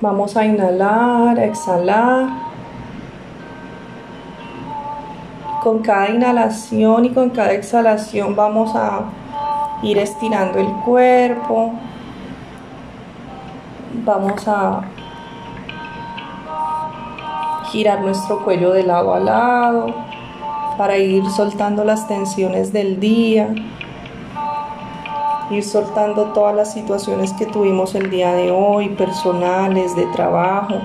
Vamos a inhalar, a exhalar. Con cada inhalación y con cada exhalación vamos a ir estirando el cuerpo. Vamos a girar nuestro cuello de lado a lado para ir soltando las tensiones del día, ir soltando todas las situaciones que tuvimos el día de hoy, personales, de trabajo.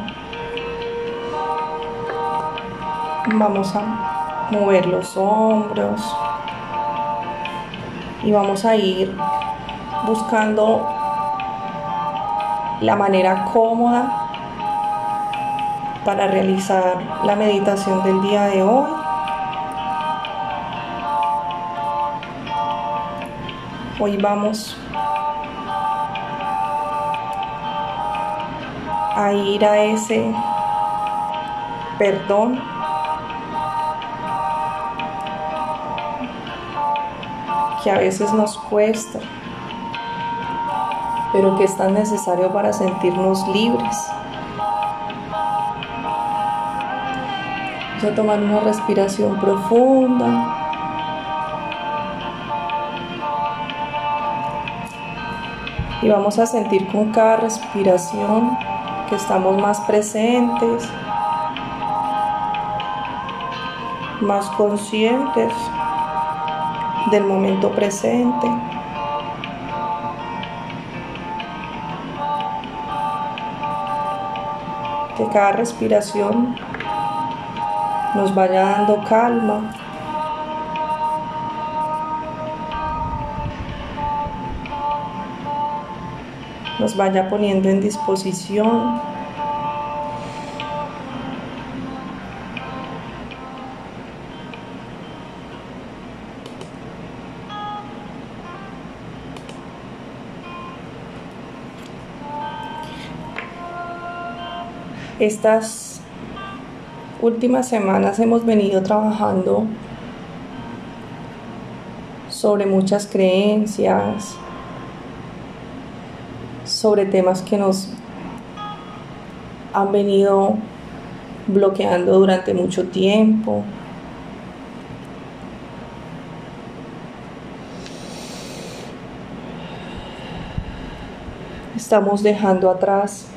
Vamos a mover los hombros y vamos a ir buscando la manera cómoda para realizar la meditación del día de hoy. Hoy vamos a ir a ese perdón que a veces nos cuesta, pero que es tan necesario para sentirnos libres. Vamos a tomar una respiración profunda. Y vamos a sentir con cada respiración que estamos más presentes, más conscientes del momento presente. Que cada respiración nos vaya dando calma. Nos vaya poniendo en disposición. Estas últimas semanas hemos venido trabajando sobre muchas creencias, sobre temas que nos han venido bloqueando durante mucho tiempo. Estamos dejando atrás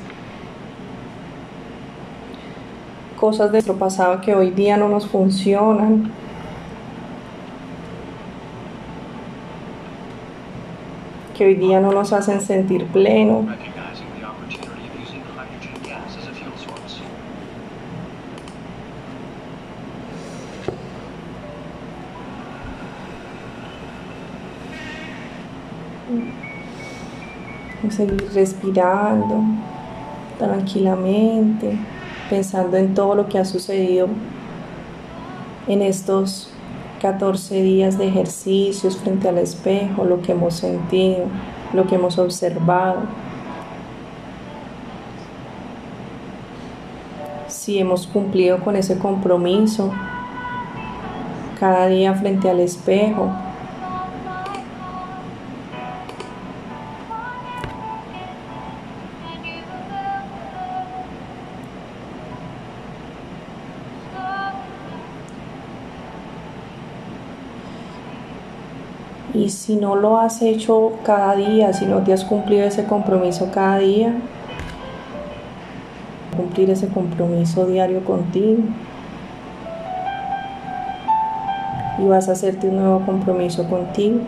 cosas de nuestro pasado que hoy día no nos funcionan. Que hoy día no nos hacen sentir pleno. seguir respirando tranquilamente pensando en todo lo que ha sucedido en estos 14 días de ejercicios frente al espejo, lo que hemos sentido, lo que hemos observado. Si hemos cumplido con ese compromiso cada día frente al espejo, Y si no lo has hecho cada día, si no te has cumplido ese compromiso cada día, cumplir ese compromiso diario contigo. Y vas a hacerte un nuevo compromiso contigo.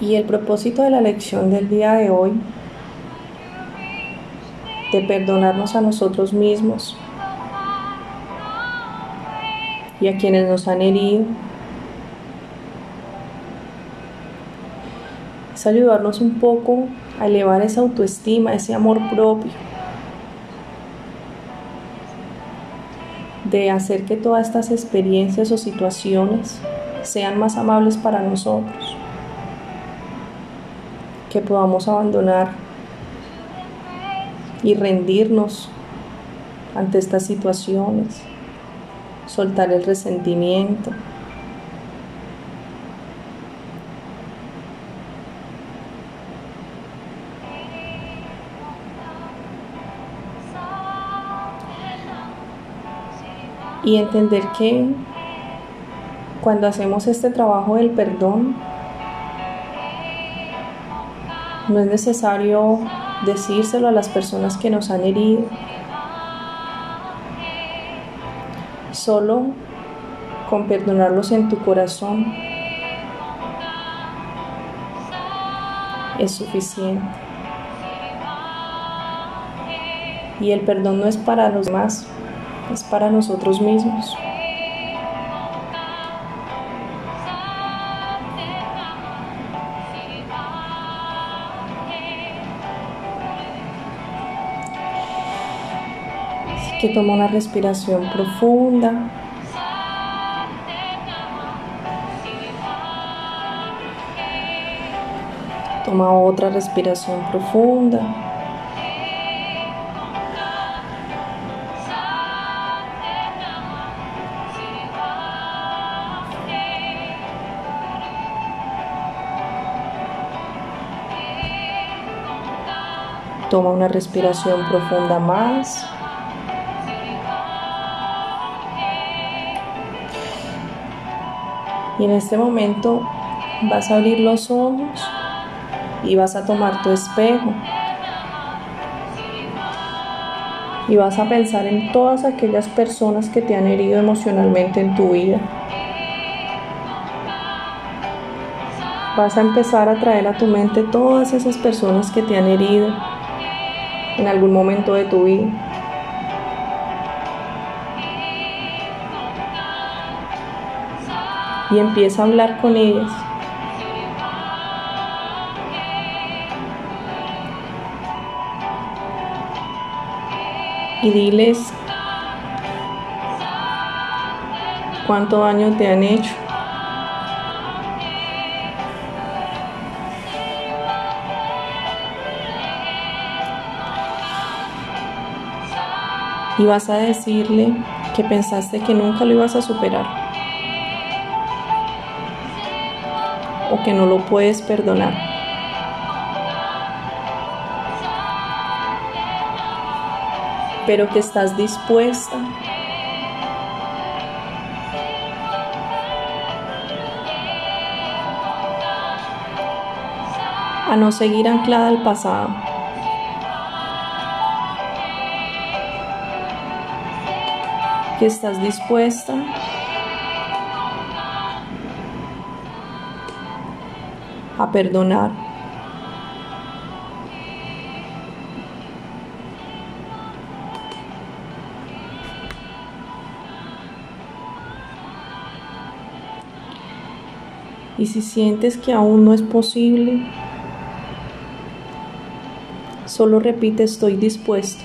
Y el propósito de la lección del día de hoy, de perdonarnos a nosotros mismos y a quienes nos han herido, es ayudarnos un poco a elevar esa autoestima, ese amor propio, de hacer que todas estas experiencias o situaciones sean más amables para nosotros que podamos abandonar y rendirnos ante estas situaciones, soltar el resentimiento. Y entender que cuando hacemos este trabajo del perdón, no es necesario decírselo a las personas que nos han herido. Solo con perdonarlos en tu corazón es suficiente. Y el perdón no es para los demás, es para nosotros mismos. Toma una respiración profunda. Toma otra respiración profunda. Toma una respiración profunda más. Y en este momento vas a abrir los ojos y vas a tomar tu espejo. Y vas a pensar en todas aquellas personas que te han herido emocionalmente en tu vida. Vas a empezar a traer a tu mente todas esas personas que te han herido en algún momento de tu vida. Y empieza a hablar con ellas. Y diles cuánto daño te han hecho. Y vas a decirle que pensaste que nunca lo ibas a superar. Que no lo puedes perdonar. Pero que estás dispuesta a no seguir anclada al pasado. Que estás dispuesta a perdonar. Y si sientes que aún no es posible, solo repite estoy dispuesto.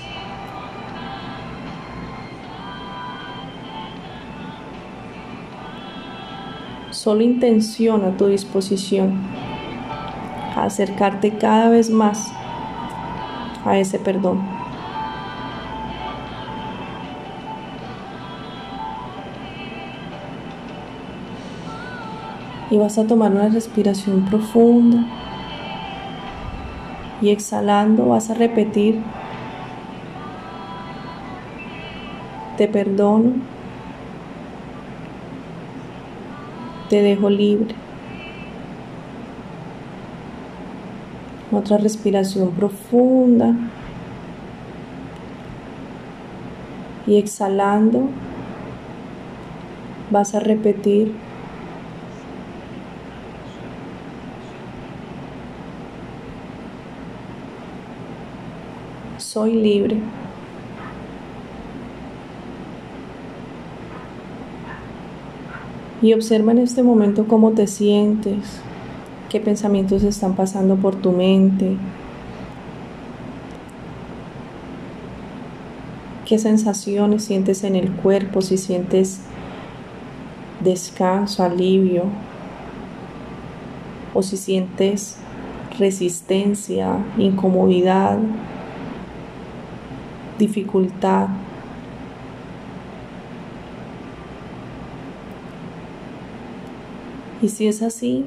Solo intenciona tu disposición acercarte cada vez más a ese perdón. Y vas a tomar una respiración profunda y exhalando vas a repetir, te perdono, te dejo libre. Otra respiración profunda. Y exhalando, vas a repetir. Soy libre. Y observa en este momento cómo te sientes qué pensamientos están pasando por tu mente, qué sensaciones sientes en el cuerpo, si sientes descanso, alivio, o si sientes resistencia, incomodidad. dificultad. Y si es así,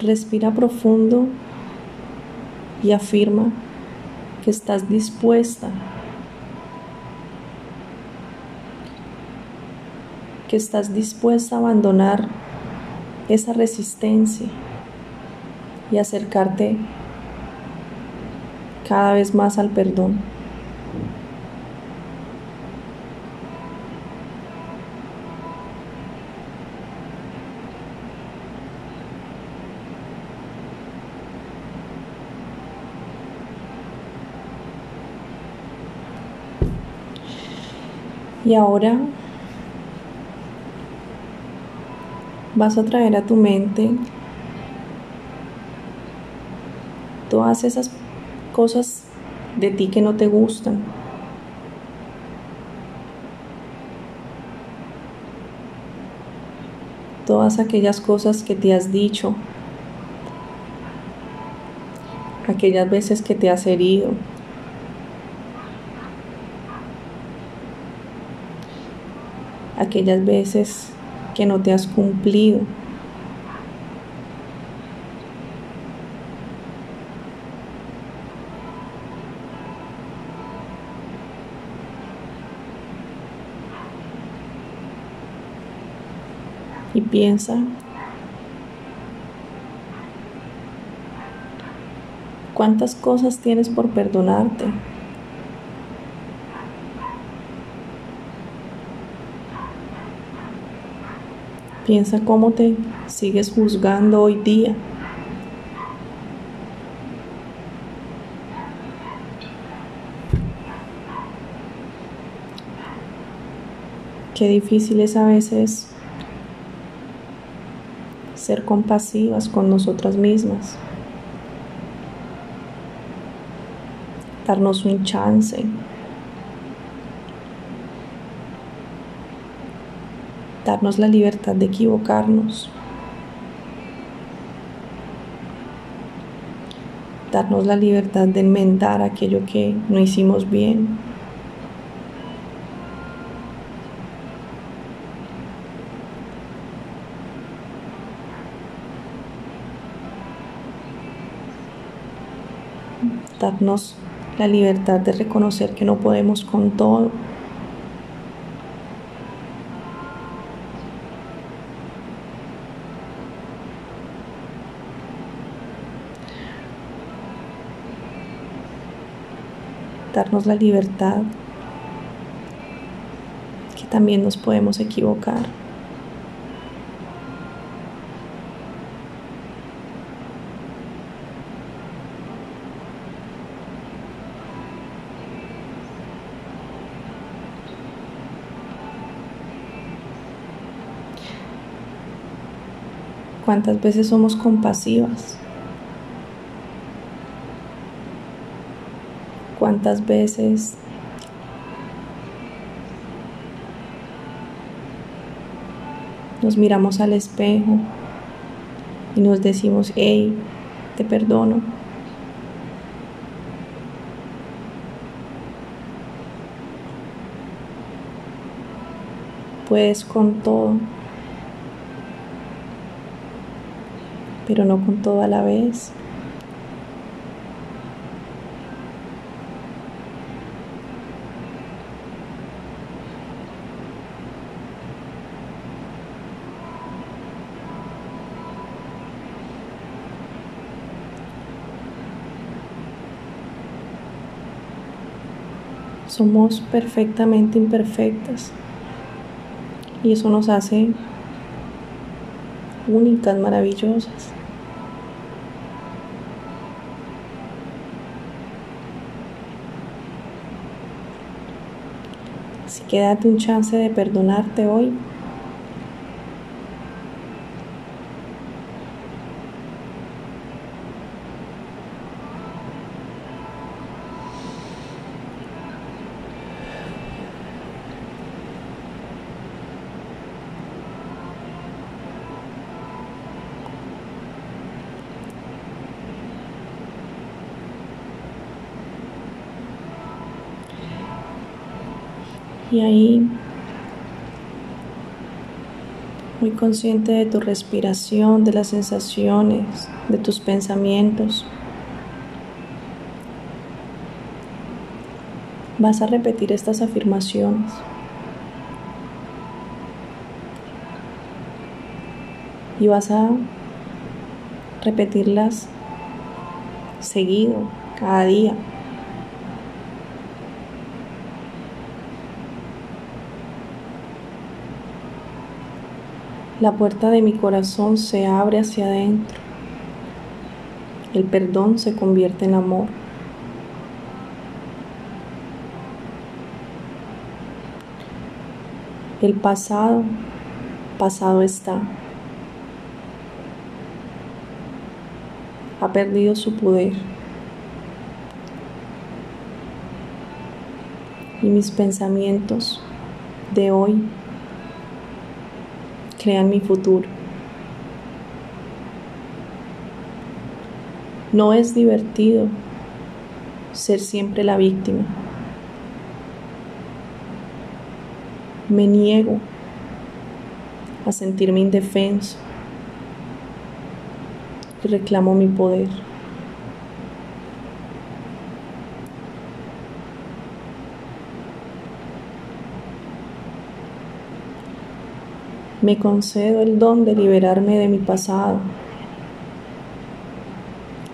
respira profundo y afirma que estás dispuesta, que estás dispuesta a abandonar esa resistencia y acercarte cada vez más al perdón. Y ahora vas a traer a tu mente todas esas cosas de ti que no te gustan. Todas aquellas cosas que te has dicho, aquellas veces que te has herido, aquellas veces que no te has cumplido. Y piensa cuántas cosas tienes por perdonarte. Piensa cómo te sigues juzgando hoy día. Qué difícil es a veces ser compasivas con nosotras mismas. Darnos un chance. Darnos la libertad de equivocarnos, darnos la libertad de enmendar aquello que no hicimos bien. darnos la libertad de reconocer que no podemos con todo la libertad que también nos podemos equivocar. ¿Cuántas veces somos compasivas? Cuántas veces nos miramos al espejo y nos decimos, hey, te perdono. Puedes con todo, pero no con todo a la vez. Somos perfectamente imperfectas y eso nos hace únicas, maravillosas. Así que date un chance de perdonarte hoy Y ahí, muy consciente de tu respiración, de las sensaciones, de tus pensamientos, vas a repetir estas afirmaciones. Y vas a repetirlas seguido, cada día. La puerta de mi corazón se abre hacia adentro. El perdón se convierte en amor. El pasado, pasado está. Ha perdido su poder. Y mis pensamientos de hoy crean mi futuro. No es divertido ser siempre la víctima. Me niego a sentirme indefenso reclamo mi poder. Me concedo el don de liberarme de mi pasado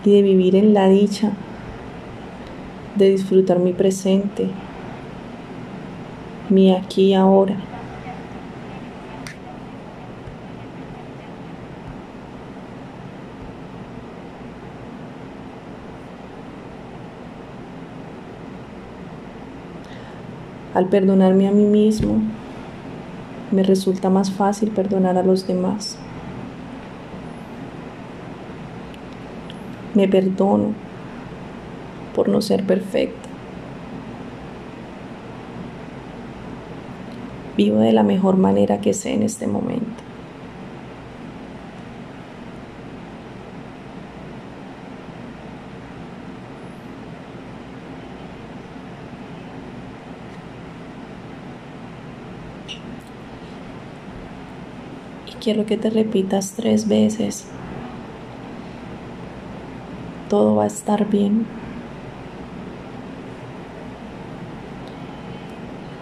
y de vivir en la dicha de disfrutar mi presente mi aquí y ahora. Al perdonarme a mí mismo, me resulta más fácil perdonar a los demás. Me perdono por no ser perfecta. Vivo de la mejor manera que sé en este momento. Quiero que te repitas tres veces. Todo va a estar bien.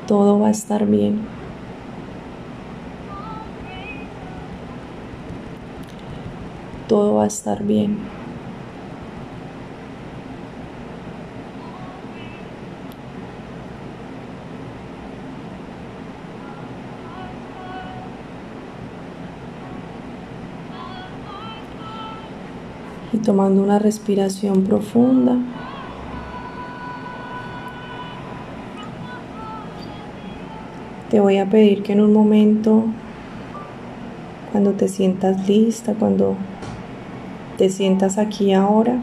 Todo va a estar bien. todo va a estar bien. Y tomando una respiración profunda. Te voy a pedir que en un momento, cuando te sientas lista, cuando te sientas aquí ahora.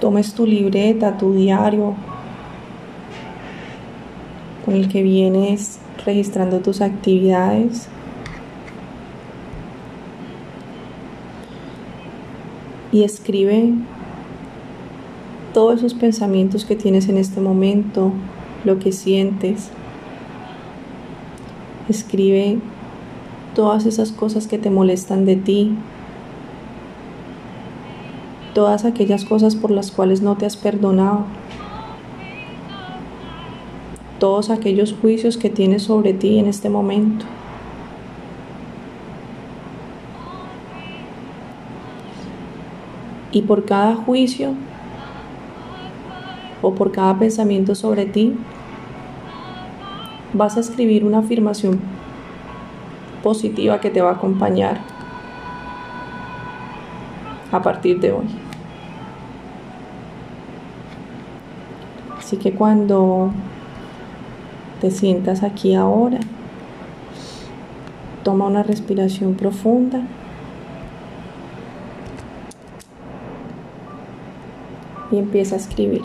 Tomes tu libreta, tu diario, con el que vienes registrando tus actividades. Y escribe todos esos pensamientos que tienes en este momento, lo que sientes. Escribe todas esas cosas que te molestan de ti, todas aquellas cosas por las cuales no te has perdonado, todos aquellos juicios que tienes sobre ti en este momento. Y por cada juicio o por cada pensamiento sobre ti, vas a escribir una afirmación positiva que te va a acompañar a partir de hoy. Así que cuando te sientas aquí ahora, toma una respiración profunda. Y empieza a escribir.